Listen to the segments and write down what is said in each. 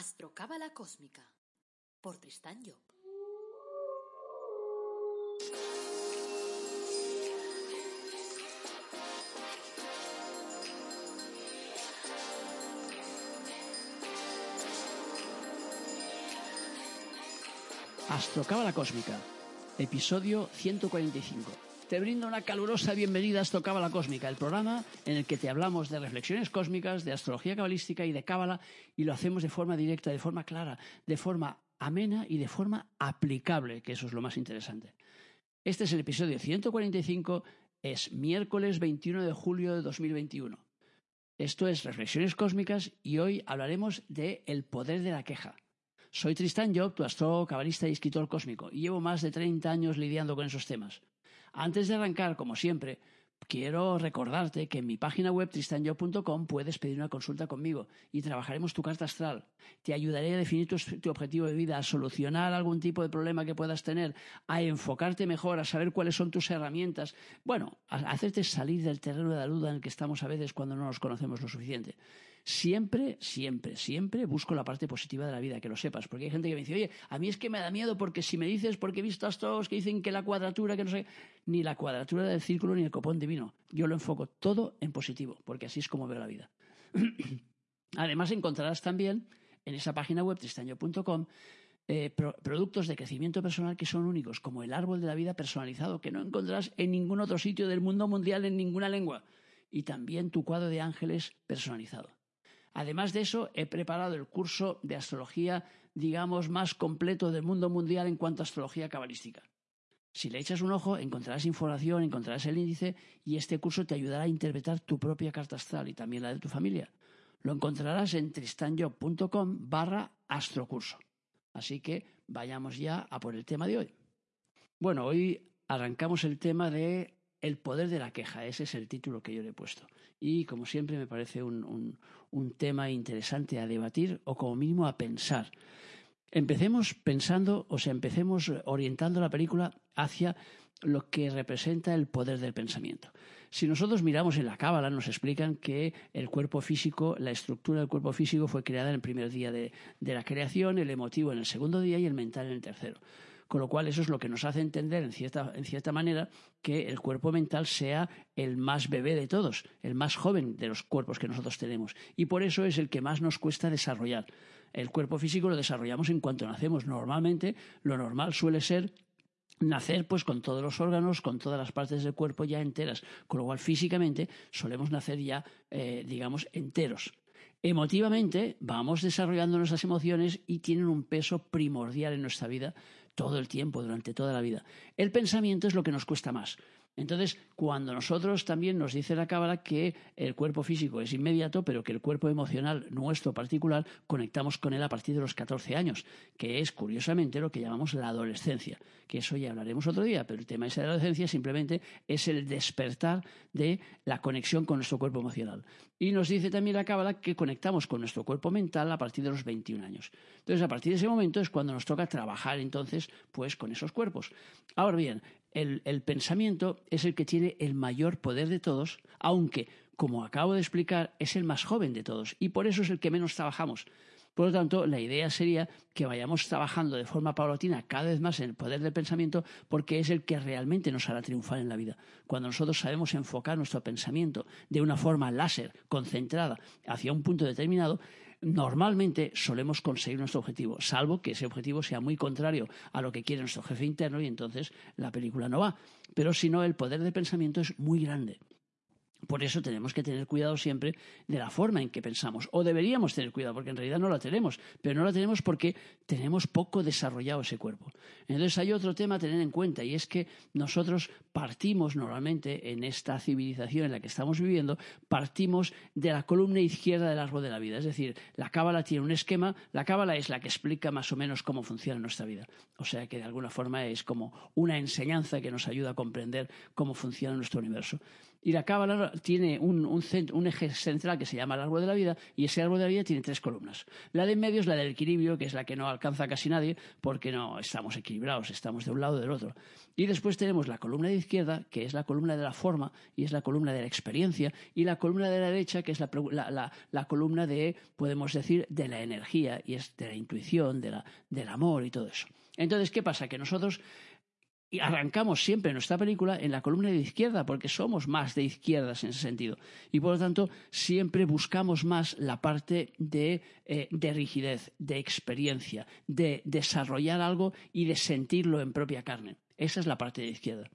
Astrocábala Cósmica por Tristán Job. Astrocábala Cósmica, episodio 145. Te brindo una calurosa bienvenida a Astrocábala Cósmica, el programa en el que te hablamos de reflexiones cósmicas, de astrología cabalística y de cábala, y lo hacemos de forma directa, de forma clara, de forma amena y de forma aplicable, que eso es lo más interesante. Este es el episodio 145, es miércoles 21 de julio de 2021. Esto es Reflexiones Cósmicas y hoy hablaremos de el poder de la queja. Soy Tristán Job, tu astrólogo, cabalista y escritor cósmico, y llevo más de 30 años lidiando con esos temas. Antes de arrancar, como siempre, quiero recordarte que en mi página web tristanjob.com puedes pedir una consulta conmigo y trabajaremos tu carta astral. Te ayudaré a definir tu, tu, objetivo de vida, a solucionar algún tipo de problema que puedas tener, a enfocarte mejor, a saber cuáles son tus herramientas. Bueno, a hacerte salir del terreno de la duda en el que estamos a veces cuando no nos conocemos lo suficiente. Siempre, siempre, siempre busco la parte positiva de la vida, que lo sepas, porque hay gente que me dice, oye, a mí es que me da miedo porque si me dices, porque he visto a estos que dicen que la cuadratura, que no sé, ni la cuadratura del círculo ni el copón divino. Yo lo enfoco todo en positivo, porque así es como veo la vida. Además, encontrarás también en esa página web tristaño.com eh, pro productos de crecimiento personal que son únicos, como el árbol de la vida personalizado, que no encontrarás en ningún otro sitio del mundo mundial en ninguna lengua, y también tu cuadro de ángeles personalizado. Además de eso, he preparado el curso de astrología, digamos, más completo del mundo mundial en cuanto a astrología cabalística. Si le echas un ojo, encontrarás información, encontrarás el índice y este curso te ayudará a interpretar tu propia carta astral y también la de tu familia. Lo encontrarás en tristanjob.com barra astrocurso. Así que vayamos ya a por el tema de hoy. Bueno, hoy arrancamos el tema de el poder de la queja, ese es el título que yo le he puesto. Y como siempre me parece un, un, tema interesante a debatir o como mínimo a pensar. Empecemos pensando, o sea, empecemos orientando la película hacia lo que representa el poder del pensamiento. Si nosotros miramos en la Cábala, nos explican que el cuerpo físico, la estructura del cuerpo físico fue creada en el primer día de, de la creación, el emotivo en el segundo día y el mental en el tercero con lo cual eso es lo que nos hace entender en cierta, manera que el cuerpo mental sea el más bebé de todos, el más joven de los cuerpos que nosotros tenemos. Y por eso es el que más nos cuesta desarrollar. El cuerpo físico lo desarrollamos en cuanto nacemos. Normalmente lo normal suele ser nacer pues con todos los órganos, con todas las partes del cuerpo ya enteras, con lo cual físicamente solemos nacer ya, eh, digamos, enteros. Emotivamente vamos desarrollando nuestras emociones y tienen un peso primordial en nuestra vida todo el tiempo, durante toda la vida. El pensamiento es lo que nos cuesta más. Entonces, cuando nosotros también nos dice la cábala que el cuerpo físico es inmediato, pero que el cuerpo emocional nuestro particular conectamos con él a partir de los 14 años, que es curiosamente lo que llamamos la adolescencia, que eso ya hablaremos otro día, pero el tema de la adolescencia simplemente es el despertar de la conexión con nuestro cuerpo emocional. Y nos dice también la cábala que conectamos con nuestro cuerpo mental a partir de los 21 años. Entonces, a partir de ese momento es cuando nos toca trabajar entonces pues con esos cuerpos. Ahora bien, el, pensamiento es el que tiene el mayor poder de todos, aunque, como acabo de explicar, es el más joven de todos y por eso es el que menos trabajamos. Por lo tanto, la idea sería que vayamos trabajando de forma paulatina cada vez más en el poder del pensamiento porque es el que realmente nos hará triunfar en la vida. Cuando nosotros sabemos enfocar nuestro pensamiento de una forma láser, concentrada, hacia un punto determinado, normalmente solemos conseguir nuestro objetivo, salvo que ese objetivo sea muy contrario a lo que quiere nuestro jefe interno y entonces la película no va. Pero si no, el poder de pensamiento es muy grande. Por eso tenemos que tener cuidado siempre de la forma en que pensamos. O deberíamos tener cuidado, porque en realidad no la tenemos. Pero no la tenemos porque tenemos poco desarrollado ese cuerpo. Entonces hay otro tema a tener en cuenta y es que nosotros partimos normalmente en esta civilización en la que estamos viviendo, partimos de la columna izquierda del árbol de la vida. Es decir, la cábala tiene un esquema, la cábala es la que explica más o menos cómo funciona nuestra vida. O sea que de alguna forma es como una enseñanza que nos ayuda a comprender cómo funciona nuestro universo. Y la cábala tiene un, eje central que se llama el árbol de la vida y ese árbol de la vida tiene tres columnas. La de en medio es la del equilibrio, que es la que no alcanza casi nadie porque no estamos equilibrados, estamos de un lado o del otro. Y después tenemos la columna de izquierda, que es la columna de la forma y es la columna de la experiencia, y la columna de la derecha, que es la, la columna de, podemos decir, de la energía y es de la intuición, de la, del amor y todo eso. Entonces, ¿qué pasa? Que nosotros y arrancamos siempre nuestra película en la columna de izquierda, porque somos más de izquierdas en ese sentido. Y por lo tanto, siempre buscamos más la parte de, eh, de rigidez, de experiencia, de desarrollar algo y de sentirlo en propia carne. Esa es la parte de izquierda.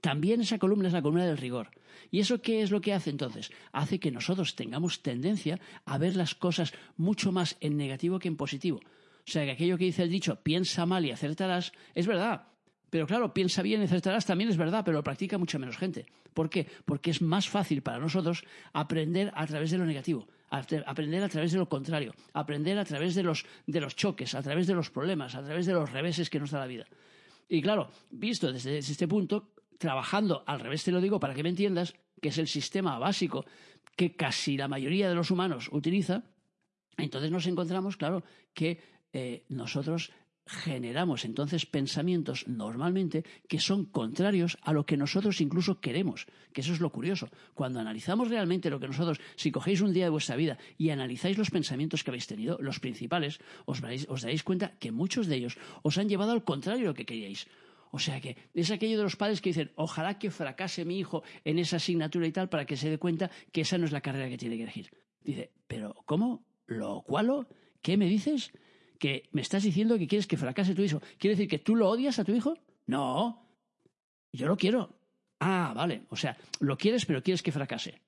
También esa columna es la columna del rigor. ¿Y eso qué es lo que hace entonces? Hace que nosotros tengamos tendencia a ver las cosas mucho más en negativo que en positivo. O sea, que aquello que dice el dicho, piensa mal y acertarás, es verdad. Pero claro, piensa bien acertarás también es verdad, pero lo practica mucha menos gente. ¿Por qué? Porque es más fácil para nosotros aprender a través de lo negativo, aprender a través de lo contrario, aprender a través de los, de los choques, a través de los problemas, a través de los reveses que nos da la vida. Y claro, visto desde este punto, trabajando al revés te lo digo para que me entiendas, que es el sistema básico que casi la mayoría de los humanos utiliza, entonces nos encontramos, claro, que eh, nosotros generamos entonces pensamientos normalmente que son contrarios a lo que nosotros incluso queremos, que eso es lo curioso. Cuando analizamos realmente lo que nosotros, si cogéis un día de vuestra vida y analizáis los pensamientos que habéis tenido, los principales, os, daréis cuenta que muchos de ellos os han llevado al contrario de lo que queríais. O sea que es aquello de los padres que dicen, ojalá que fracase mi hijo en esa asignatura y tal para que se dé cuenta que esa no es la carrera que tiene que elegir. Dice, pero ¿cómo? ¿Lo cualo? ¿Qué me dices? Que me estás diciendo que quieres que fracase tu hijo. ¿Quiere decir que tú lo odias a tu hijo? No. Yo lo quiero. Ah, vale. O sea, lo quieres, pero quieres que fracase.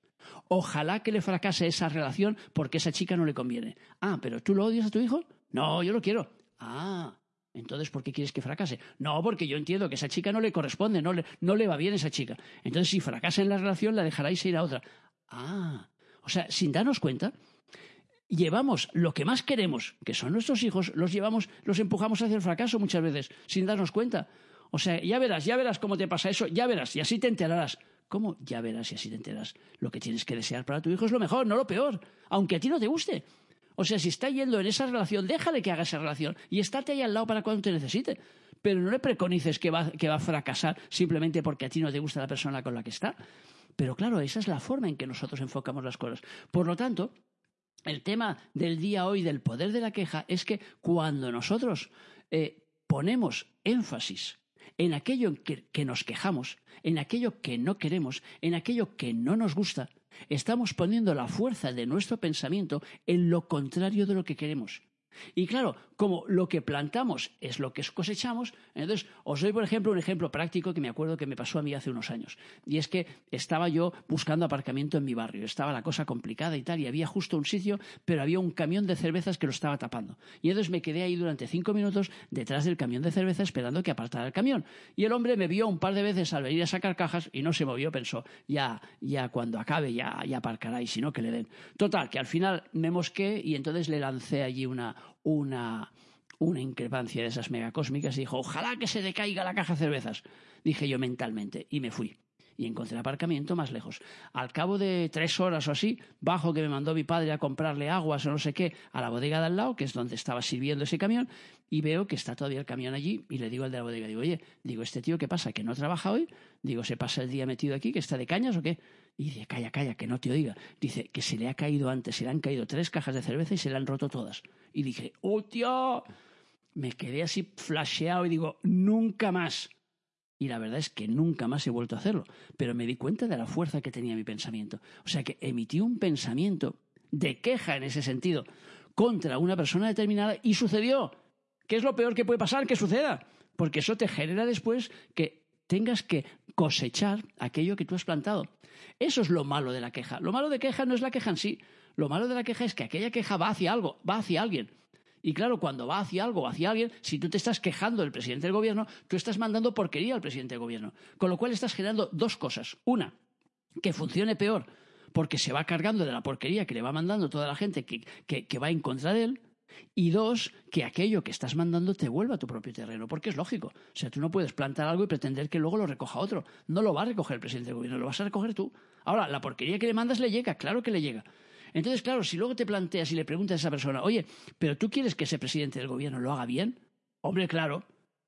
Ojalá que le fracase esa relación porque esa chica no le conviene. Ah, pero tú lo odias a tu hijo? No, yo lo quiero. Ah, entonces, ¿por qué quieres que fracase? No, porque yo entiendo que esa chica no le corresponde, no le, no le va bien esa chica. Entonces, si fracasa en la relación, la dejaráis ir a otra. Ah, o sea, sin darnos cuenta, llevamos lo que más queremos, que son nuestros hijos, los llevamos, los empujamos hacia el fracaso muchas veces, sin darnos cuenta. O sea, ya verás, ya verás cómo te pasa eso, ya verás, y así te enterarás. ¿Cómo? Ya verás y así te enteras. Lo que tienes que desear para tu hijo es lo mejor, no lo peor, aunque a ti no te guste. O sea, si está yendo en esa relación, déjale que haga esa relación y estate ahí al lado para cuando te necesite. Pero no le preconices que va, que va a fracasar simplemente porque a ti no te gusta la persona con la que está. Pero claro, esa es la forma en que nosotros enfocamos las cosas. Por lo tanto, el tema del día hoy del poder de la queja es que cuando nosotros eh, ponemos énfasis en aquello en que, que nos quejamos, en aquello que no queremos, en aquello que no nos gusta, estamos poniendo la fuerza de nuestro pensamiento en lo contrario de lo que queremos. Y claro, como lo que plantamos es lo que cosechamos, entonces os doy, por ejemplo, un ejemplo práctico que me acuerdo que me pasó a mí hace unos años. Y es que estaba yo buscando aparcamiento en mi barrio. Estaba la cosa complicada y tal, y había justo un sitio, pero había un camión de cervezas que lo estaba tapando. Y entonces me quedé ahí durante cinco minutos detrás del camión de cerveza esperando que apartara el camión. Y el hombre me vio un par de veces al venir a sacar cajas y no se movió, pensó, ya, ya cuando acabe ya, ya aparcará y si no que le den. Total, que al final me mosqué y entonces le lancé allí una, una, una increpancia de esas megacósmicas y dijo, ojalá que se decaiga la caja de cervezas. Dije yo mentalmente y me fui. Y encontré aparcamiento más lejos. Al cabo de tres horas o así, bajo que me mandó mi padre a comprarle aguas o no sé qué a la bodega de al lado, que es donde estaba sirviendo ese camión, y veo que está todavía el camión allí, y le digo al de la bodega, digo, oye, digo, ¿este tío qué pasa? ¿Que no trabaja hoy? Digo, ¿se pasa el día metido aquí, que está de cañas o qué? Y dice, calla, calla, que no te oiga. Dice, que se le ha caído antes, se le han caído tres cajas de cerveza y se le han roto todas. Y dije, ¡oh, tío! Me quedé así flasheado y digo, nunca más. Y la verdad es que nunca más he vuelto a hacerlo. Pero me di cuenta de la fuerza que tenía mi pensamiento. O sea que emití un pensamiento de queja en ese sentido contra una persona determinada y sucedió. ¿Qué es lo peor que puede pasar que suceda? Porque eso te genera después que tengas que cosechar aquello que tú has plantado. Eso es lo malo de la queja. Lo malo de queja no es la queja en sí. Lo malo de la queja es que aquella queja va hacia algo, va hacia alguien. Y claro, cuando va hacia algo hacia alguien, si tú te estás quejando del presidente del gobierno, tú estás mandando porquería al presidente del gobierno. Con lo cual estás generando dos cosas. Una, que funcione peor porque se va cargando de la porquería que le va mandando toda la gente que, que va en contra de él. Y dos, que aquello que estás mandando te vuelva a tu propio terreno, porque es lógico. O sea, tú no puedes plantar algo y pretender que luego lo recoja otro. No lo va a recoger el presidente del gobierno, lo vas a recoger tú. Ahora, la porquería que le mandas le llega, claro que le llega. Entonces, claro, si luego te planteas y le preguntas a esa persona, oye, ¿pero tú quieres que ese presidente del gobierno lo haga bien? Hombre, claro.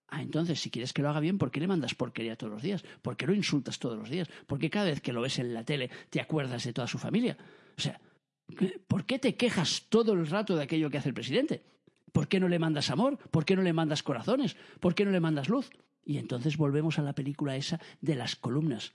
Ah, entonces, si quieres que lo haga bien, ¿por qué le mandas porquería todos los días? ¿Por qué lo insultas todos los días? ¿Por qué cada vez que lo ves en la tele te acuerdas de toda su familia? O sea, ¿por qué te quejas todo el rato de aquello que hace el presidente? ¿Por qué no le mandas amor? ¿Por qué no le mandas corazones? ¿Por qué no le mandas luz? Y entonces volvemos a la película esa de las columnas.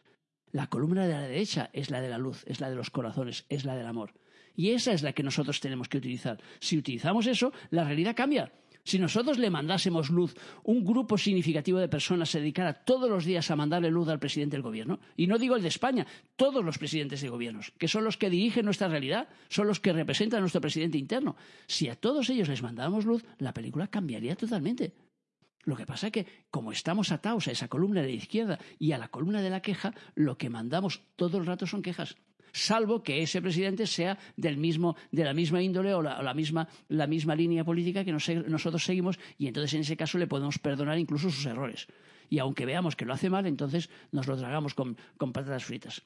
La columna de la derecha es la de la luz, es la de los corazones, es la del amor. Y esa es la que nosotros tenemos que utilizar. Si utilizamos eso, la realidad cambia. Si nosotros le mandásemos luz, un grupo significativo de personas se dedicara todos los días a mandarle luz al presidente del gobierno, y no digo el de España, todos los presidentes de gobiernos, que son los que dirigen nuestra realidad, son los que representan a nuestro presidente interno, si a todos ellos les mandáramos luz, la película cambiaría totalmente. Lo que pasa es que, como estamos atados a esa columna de la izquierda y a la columna de la queja, lo que mandamos todo el rato son quejas salvo que ese presidente sea del mismo, de la misma índole o la, misma, la misma, línea política que nosotros seguimos y entonces en ese caso le podemos perdonar incluso sus errores. Y aunque veamos que lo hace mal, entonces nos lo tragamos con, con patatas fritas.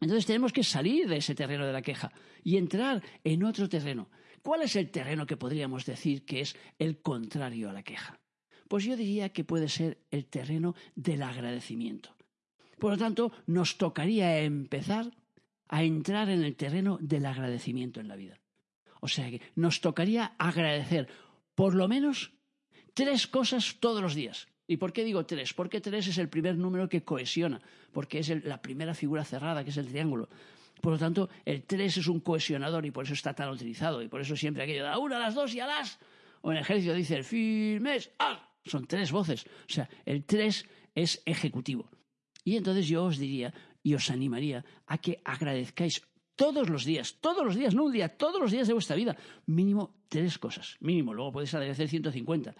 Entonces tenemos que salir de ese terreno de la queja y entrar en otro terreno. ¿Cuál es el terreno que podríamos decir que es el contrario a la queja? Pues yo diría que puede ser el terreno del agradecimiento. Por lo tanto, nos tocaría empezar a entrar en el terreno del agradecimiento en la vida. O sea que nos tocaría agradecer por lo menos tres cosas todos los días. ¿Y por qué digo tres? Porque tres es el primer número que cohesiona, porque es la primera figura cerrada, que es el triángulo. Por lo tanto, el tres es un cohesionador y por eso está tan utilizado. Y por eso siempre aquello de a una, a las dos y a las. O en el ejército dice el firmes, ¡ah! Son tres voces. O sea, el tres es ejecutivo. Y entonces yo os diría, y os animaría a que agradezcáis todos los días, todos los días, no un día, todos los días de vuestra vida, mínimo tres cosas, mínimo, luego podéis agradecer 150.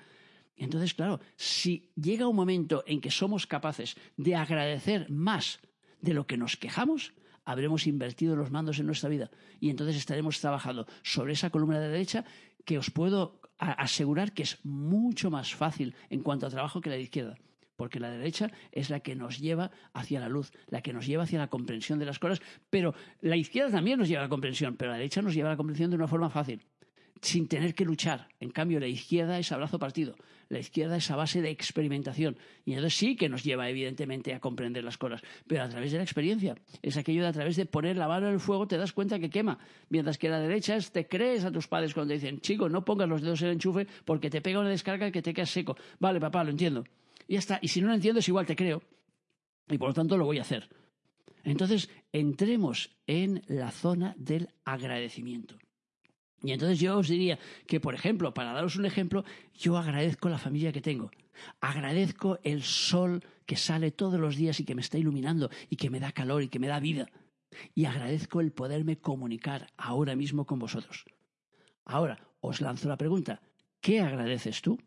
Entonces, claro, si llega un momento en que somos capaces de agradecer más de lo que nos quejamos, habremos invertido los mandos en nuestra vida y entonces estaremos trabajando sobre esa columna de derecha que os puedo asegurar que es mucho más fácil en cuanto a trabajo que la de izquierda porque la derecha es la que nos lleva hacia la luz, la que nos lleva hacia la comprensión de las cosas, pero la izquierda también nos lleva a la comprensión, pero la derecha nos lleva a la comprensión de una forma fácil, sin tener que luchar. En cambio, la izquierda es abrazo partido, la izquierda es a base de experimentación, y entonces sí que nos lleva evidentemente a comprender las cosas, pero a través de la experiencia. Es aquello de a través de poner la mano en el fuego te das cuenta que quema, mientras que la derecha es te crees a tus padres cuando te dicen, chico, no pongas los dedos en el enchufe porque te pega una descarga que te quedas seco. Vale, papá, lo entiendo y ya está. Y si no lo entiendes, igual te creo. Y por lo tanto lo voy a hacer. Entonces, entremos en la zona del agradecimiento. Y entonces yo os diría que, por ejemplo, para daros un ejemplo, yo agradezco la familia que tengo. Agradezco el sol que sale todos los días y que me está iluminando y que me da calor y que me da vida. Y agradezco el poderme comunicar ahora mismo con vosotros. Ahora, os lanzo la pregunta, ¿qué agradeces tú?